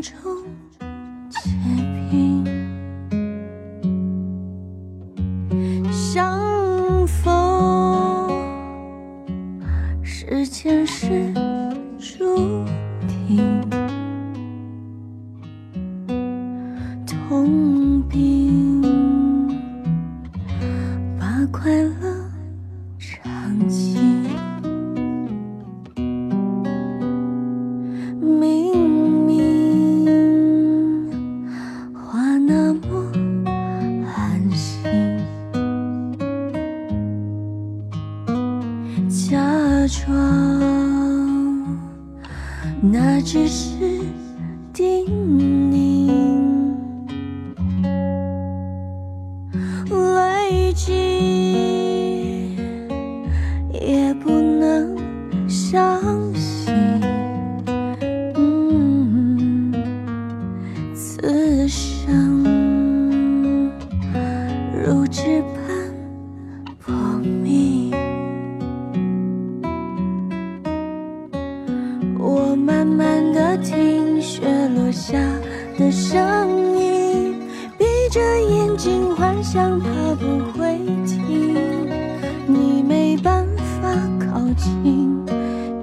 中窗那只是情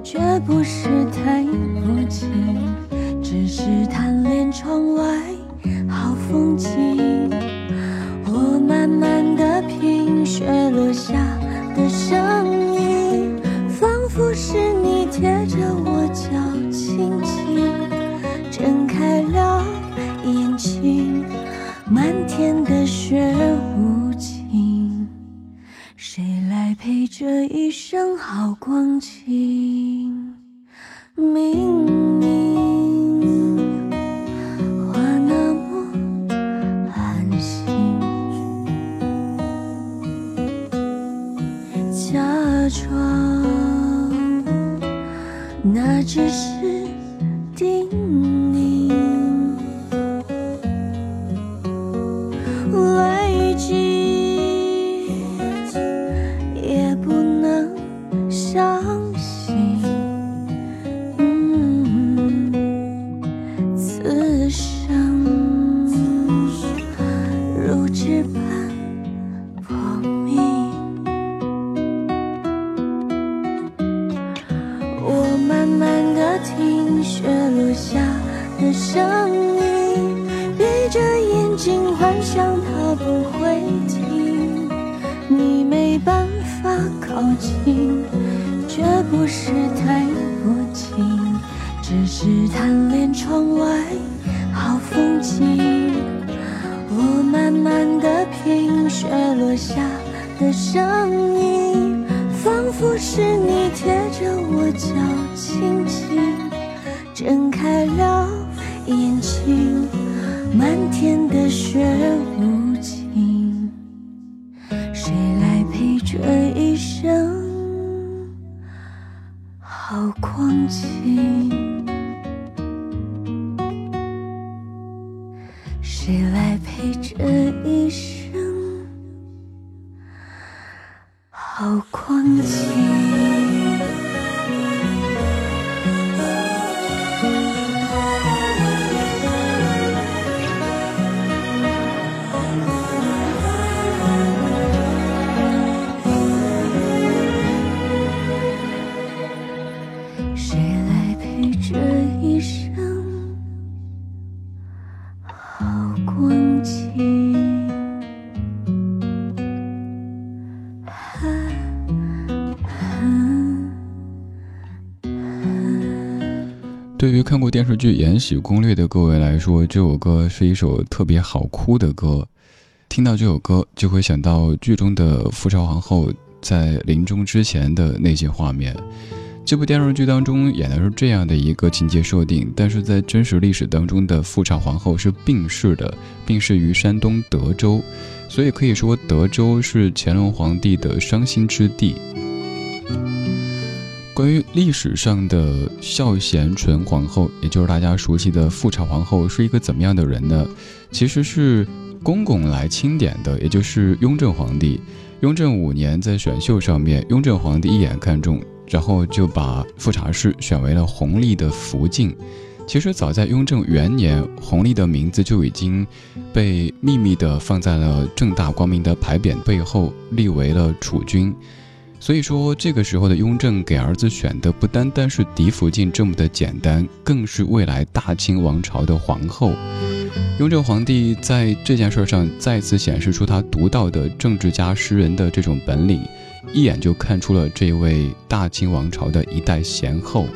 绝不是那只是叮是贪恋窗外好风景。我慢慢的品雪落下的声音，仿佛是你贴着我脚轻轻睁开了眼睛，漫天的雪舞。看过电视剧《延禧攻略》的各位来说，这首歌是一首特别好哭的歌。听到这首歌，就会想到剧中的富察皇后在临终之前的那些画面。这部电视剧当中演的是这样的一个情节设定，但是在真实历史当中的富察皇后是病逝的，病逝于山东德州，所以可以说德州是乾隆皇帝的伤心之地。关于历史上的孝贤纯皇后，也就是大家熟悉的富察皇后，是一个怎么样的人呢？其实是公公来钦点的，也就是雍正皇帝。雍正五年在选秀上面，雍正皇帝一眼看中，然后就把富察氏选为了弘历的福晋。其实早在雍正元年，弘历的名字就已经被秘密的放在了正大光明的牌匾背后，立为了储君。所以说，这个时候的雍正给儿子选的不单单是嫡福晋这么的简单，更是未来大清王朝的皇后。雍正皇帝在这件事上再次显示出他独到的政治家诗人的这种本领，一眼就看出了这位大清王朝的一代贤后。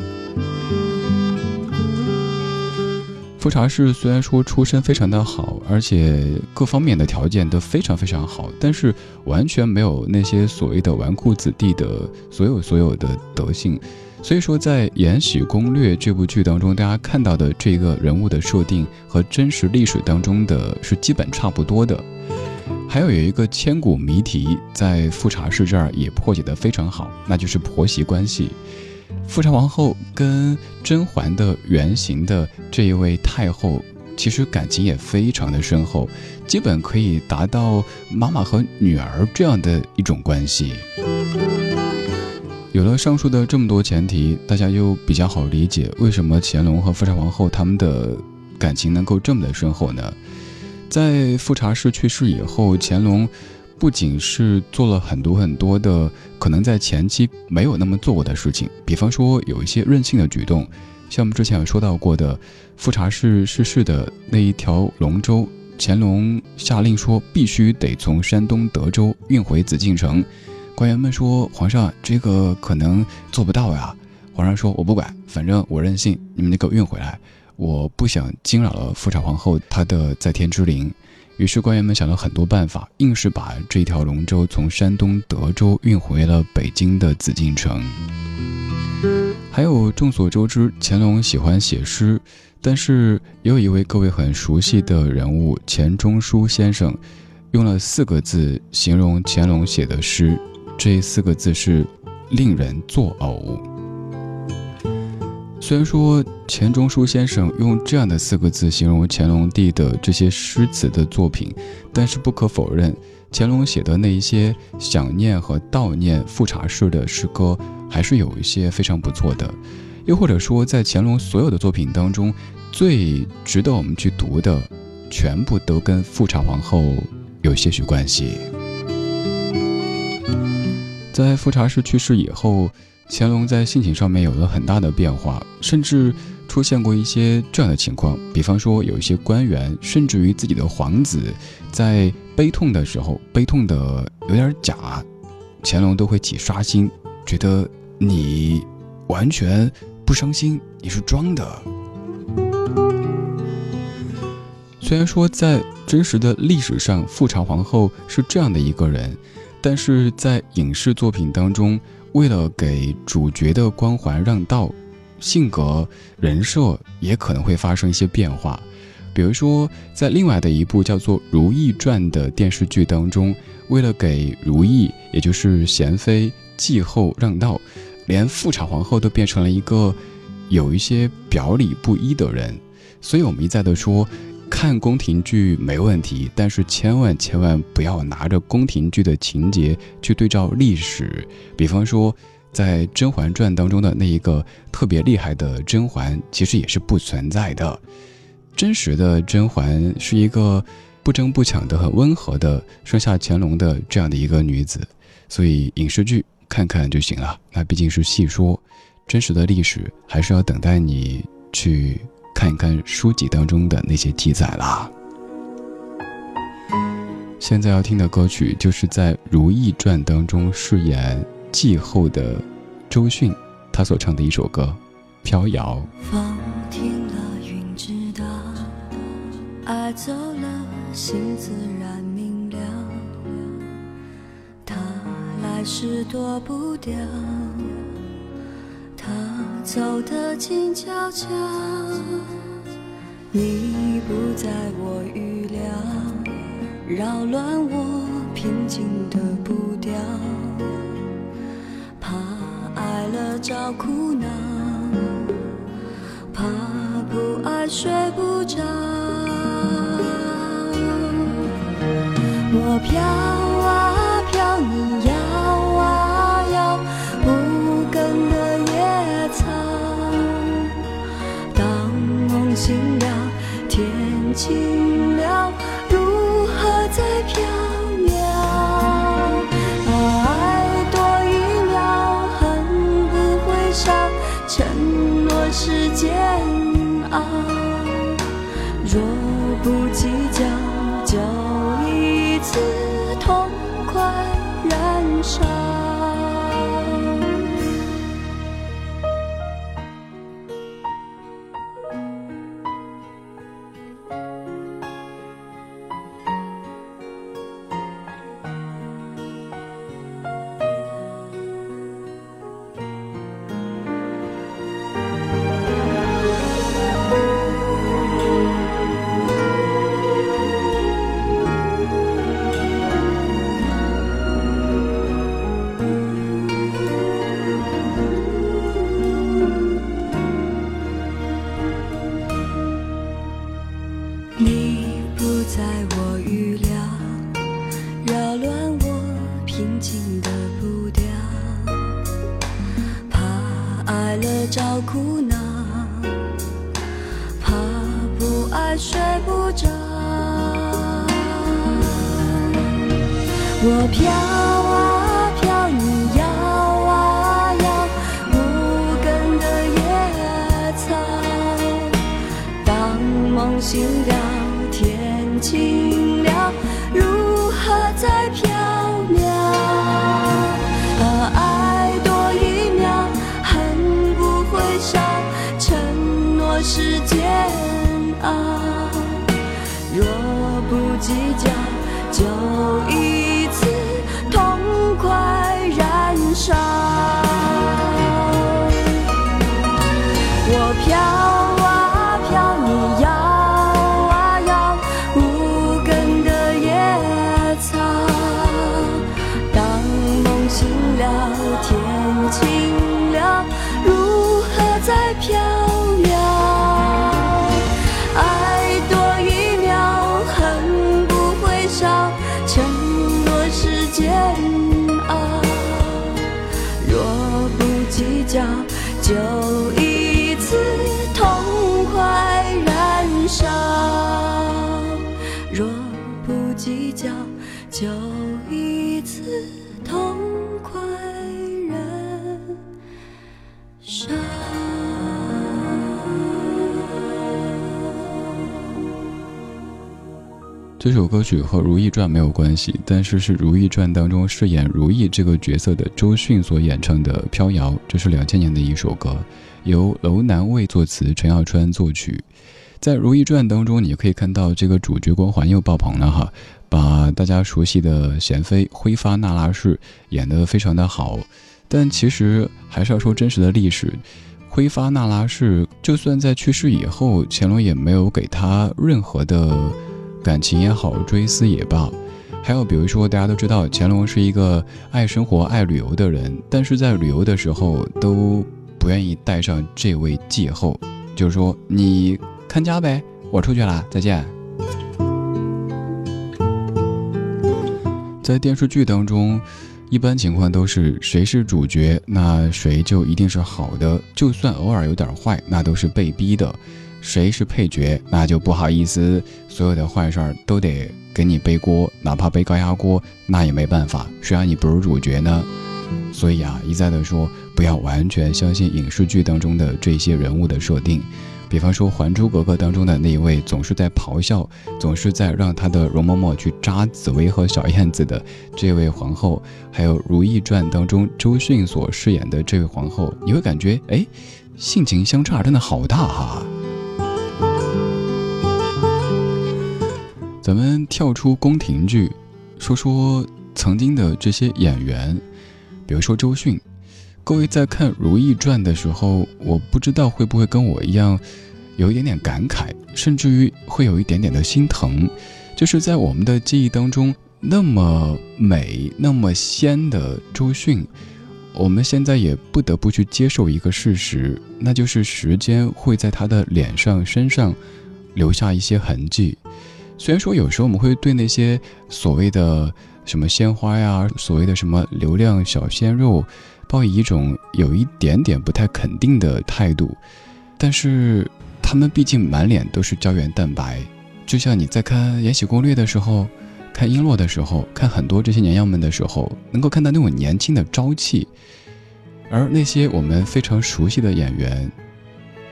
富察氏虽然说出身非常的好，而且各方面的条件都非常非常好，但是完全没有那些所谓的纨绔子弟的所有所有的德性。所以说，在《延禧攻略》这部剧当中，大家看到的这个人物的设定和真实历史当中的是基本差不多的。还有有一个千古谜题，在富察氏这儿也破解得非常好，那就是婆媳关系。富察皇后跟甄嬛的原型的这一位太后，其实感情也非常的深厚，基本可以达到妈妈和女儿这样的一种关系。有了上述的这么多前提，大家就比较好理解为什么乾隆和富察皇后他们的感情能够这么的深厚呢？在富察氏去世以后，乾隆。不仅是做了很多很多的可能在前期没有那么做过的事情，比方说有一些任性的举动，像我们之前有说到过的富察氏逝世的那一条龙舟，乾隆下令说必须得从山东德州运回紫禁城。官员们说：“皇上，这个可能做不到呀。”皇上说：“我不管，反正我任性，你们得给我运回来，我不想惊扰了富察皇后她的在天之灵。”于是官员们想了很多办法，硬是把这条龙舟从山东德州运回了北京的紫禁城。还有众所周知，乾隆喜欢写诗，但是也有一位各位很熟悉的人物钱钟书先生，用了四个字形容乾隆写的诗，这四个字是“令人作呕”。虽然说钱钟书先生用这样的四个字形容乾隆帝的这些诗词的作品，但是不可否认，乾隆写的那一些想念和悼念富察氏的诗歌，还是有一些非常不错的。又或者说，在乾隆所有的作品当中，最值得我们去读的，全部都跟富察皇后有些许关系。在富察氏去世以后。乾隆在性情上面有了很大的变化，甚至出现过一些这样的情况，比方说有一些官员，甚至于自己的皇子，在悲痛的时候，悲痛的有点假，乾隆都会起刷新，觉得你完全不伤心，你是装的。虽然说在真实的历史上，富察皇后是这样的一个人，但是在影视作品当中。为了给主角的光环让道，性格人设也可能会发生一些变化。比如说，在另外的一部叫做《如懿传》的电视剧当中，为了给如懿，也就是娴妃继后让道，连富察皇后都变成了一个有一些表里不一的人。所以我们一再的说。看宫廷剧没问题，但是千万千万不要拿着宫廷剧的情节去对照历史。比方说，在《甄嬛传》当中的那一个特别厉害的甄嬛，其实也是不存在的。真实的甄嬛是一个不争不抢的、很温和的生下乾隆的这样的一个女子。所以影视剧看看就行了，那毕竟是戏说，真实的历史还是要等待你去。看一看书籍当中的那些记载啦。现在要听的歌曲，就是在《如懿传》当中饰演继后的周迅，她所唱的一首歌《飘摇。风停了，云知道，爱走了，心自然明了。他来时躲不掉，走得静悄悄。你不在我预料，扰乱我平静的步调。怕爱了找苦恼，怕不爱睡不着。我飘晴了，如何再飘渺？爱多一秒，恨不会少，承诺是煎熬。若不计较，就一次若不计较，就一就一次痛快燃烧。这首歌曲和《如懿传》没有关系，但是是《如懿传》当中饰演如懿这个角色的周迅所演唱的《飘摇》，这是两千年的一首歌，由楼南卫作词，陈耀川作曲。在《如懿传》当中，你可以看到这个主角光环又爆棚了哈，把大家熟悉的娴妃辉发那拉氏演得非常的好。但其实还是要说真实的历史，辉发那拉氏就算在去世以后，乾隆也没有给她任何的。感情也好，追思也罢，还有比如说，大家都知道乾隆是一个爱生活、爱旅游的人，但是在旅游的时候都不愿意带上这位继后，就是说你看家呗，我出去了，再见。在电视剧当中，一般情况都是谁是主角，那谁就一定是好的，就算偶尔有点坏，那都是被逼的。谁是配角，那就不好意思，所有的坏事儿都得给你背锅，哪怕背高压锅，那也没办法，谁让你不是主角呢？所以啊，一再的说，不要完全相信影视剧当中的这些人物的设定。比方说《还珠格格》当中的那一位总是在咆哮，总是在让他的容嬷嬷去扎紫薇和小燕子的这位皇后，还有《如懿传》当中周迅所饰演的这位皇后，你会感觉，哎。性情相差真的好大哈。咱们跳出宫廷剧，说说曾经的这些演员，比如说周迅。各位在看《如懿传》的时候，我不知道会不会跟我一样，有一点点感慨，甚至于会有一点点的心疼。就是在我们的记忆当中，那么美、那么仙的周迅，我们现在也不得不去接受一个事实，那就是时间会在她的脸上、身上留下一些痕迹。虽然说有时候我们会对那些所谓的什么鲜花呀，所谓的什么流量小鲜肉。抱以一种有一点点不太肯定的态度，但是他们毕竟满脸都是胶原蛋白，就像你在看《延禧攻略》的时候，看璎珞的时候，看很多这些娘娘们的时候，能够看到那种年轻的朝气，而那些我们非常熟悉的演员，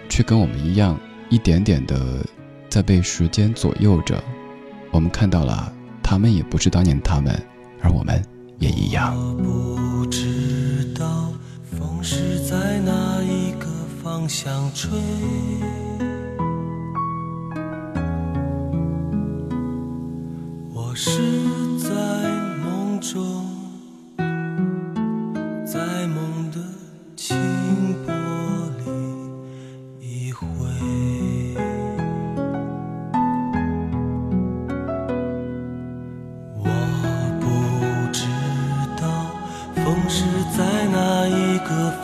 却跟我们一样，一点点的在被时间左右着。我们看到了，他们也不是当年他们，而我们也一样。是在哪一个方向吹？我是在梦中，在梦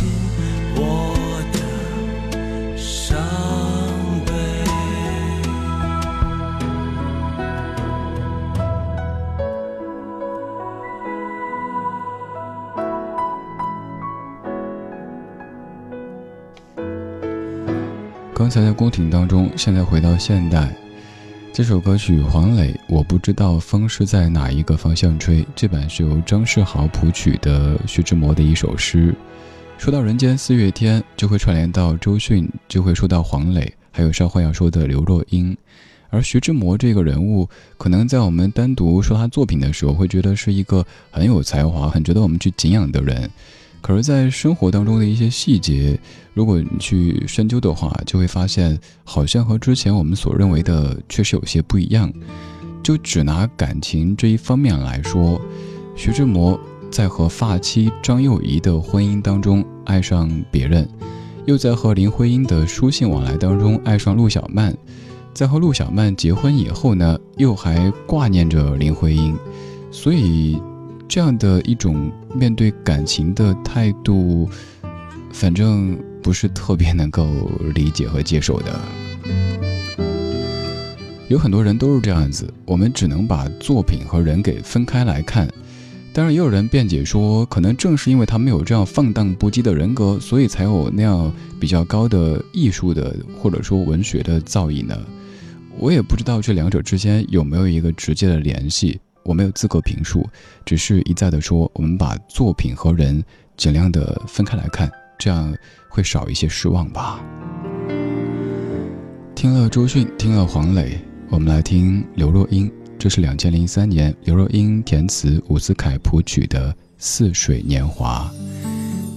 伤。我的伤悲刚才在宫廷当中，现在回到现代，这首歌曲黄磊，我不知道风是在哪一个方向吹。这版是由张世豪谱曲的徐志摩的一首诗。说到人间四月天，就会串联到周迅，就会说到黄磊，还有稍后要说的刘若英。而徐志摩这个人物，可能在我们单独说他作品的时候，会觉得是一个很有才华、很值得我们去敬仰的人。可是，在生活当中的一些细节，如果你去深究的话，就会发现，好像和之前我们所认为的确实有些不一样。就只拿感情这一方面来说，徐志摩在和发妻张幼仪的婚姻当中爱上别人，又在和林徽因的书信往来当中爱上陆小曼，在和陆小曼结婚以后呢，又还挂念着林徽因，所以这样的一种面对感情的态度，反正不是特别能够理解和接受的。有很多人都是这样子，我们只能把作品和人给分开来看。当然，也有人辩解说，可能正是因为他没有这样放荡不羁的人格，所以才有那样比较高的艺术的或者说文学的造诣呢。我也不知道这两者之间有没有一个直接的联系，我没有资格评述，只是一再的说，我们把作品和人尽量的分开来看，这样会少一些失望吧。听了周迅，听了黄磊。我们来听刘若英，这是两千零三年刘若英填词，伍思凯谱曲的《似水年华》。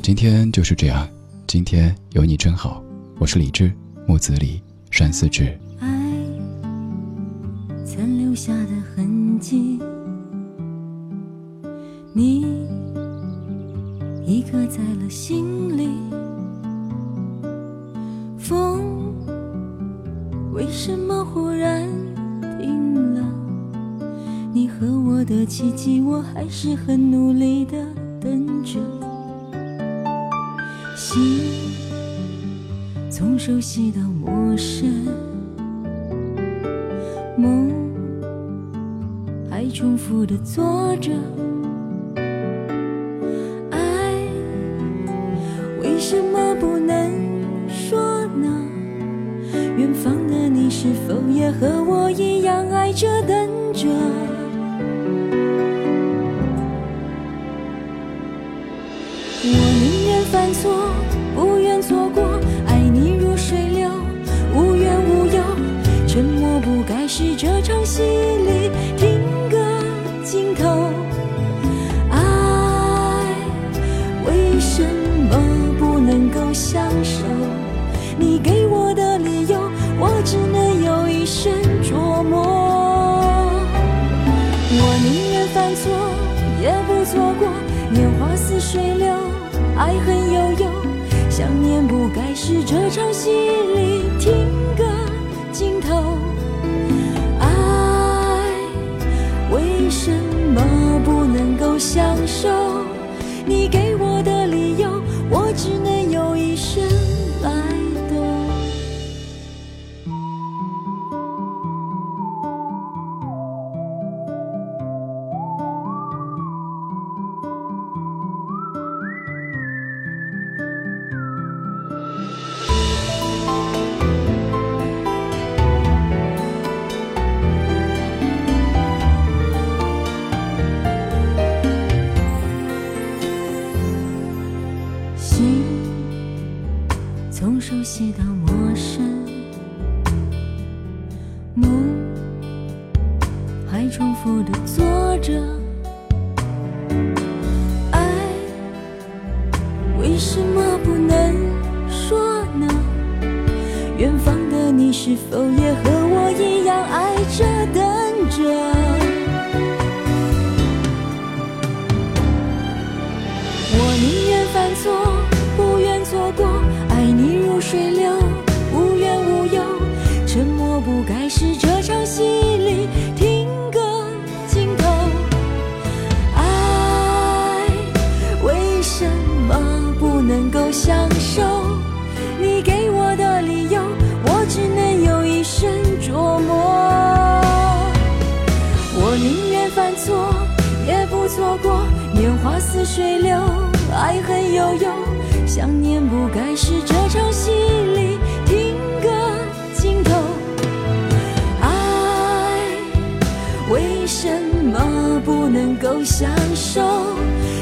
今天就是这样，今天有你真好。我是李志，木子李，山寺志。爱残留下的痕迹，你已刻在了心里。风为什么忽然？你和我的奇迹，我还是很努力的等着。心从熟悉到陌生，梦还重复的做着。爱为什么不能说呢？远方的你是否也和我一样爱着等着？错是这场戏里听个尽头。爱为什么不能够享受？是这场戏里，听歌尽头，爱为什么不能够享受？你给我的理由，我只能用一生琢磨。我宁愿犯错，也不错过。年华似水流，爱恨悠悠，想念不该是这场戏里。不能够相守？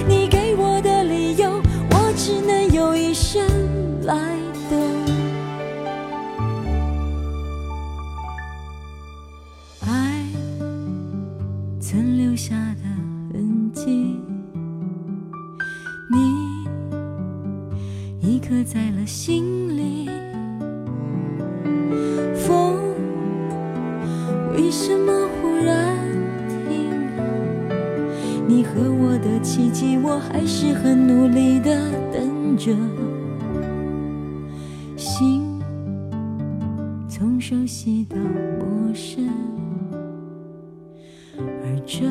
你给我的理由，我只能用一生来等。爱曾留下的痕迹。你已刻在了心可我的奇迹我还是很努力的等着。心从熟悉到陌生而这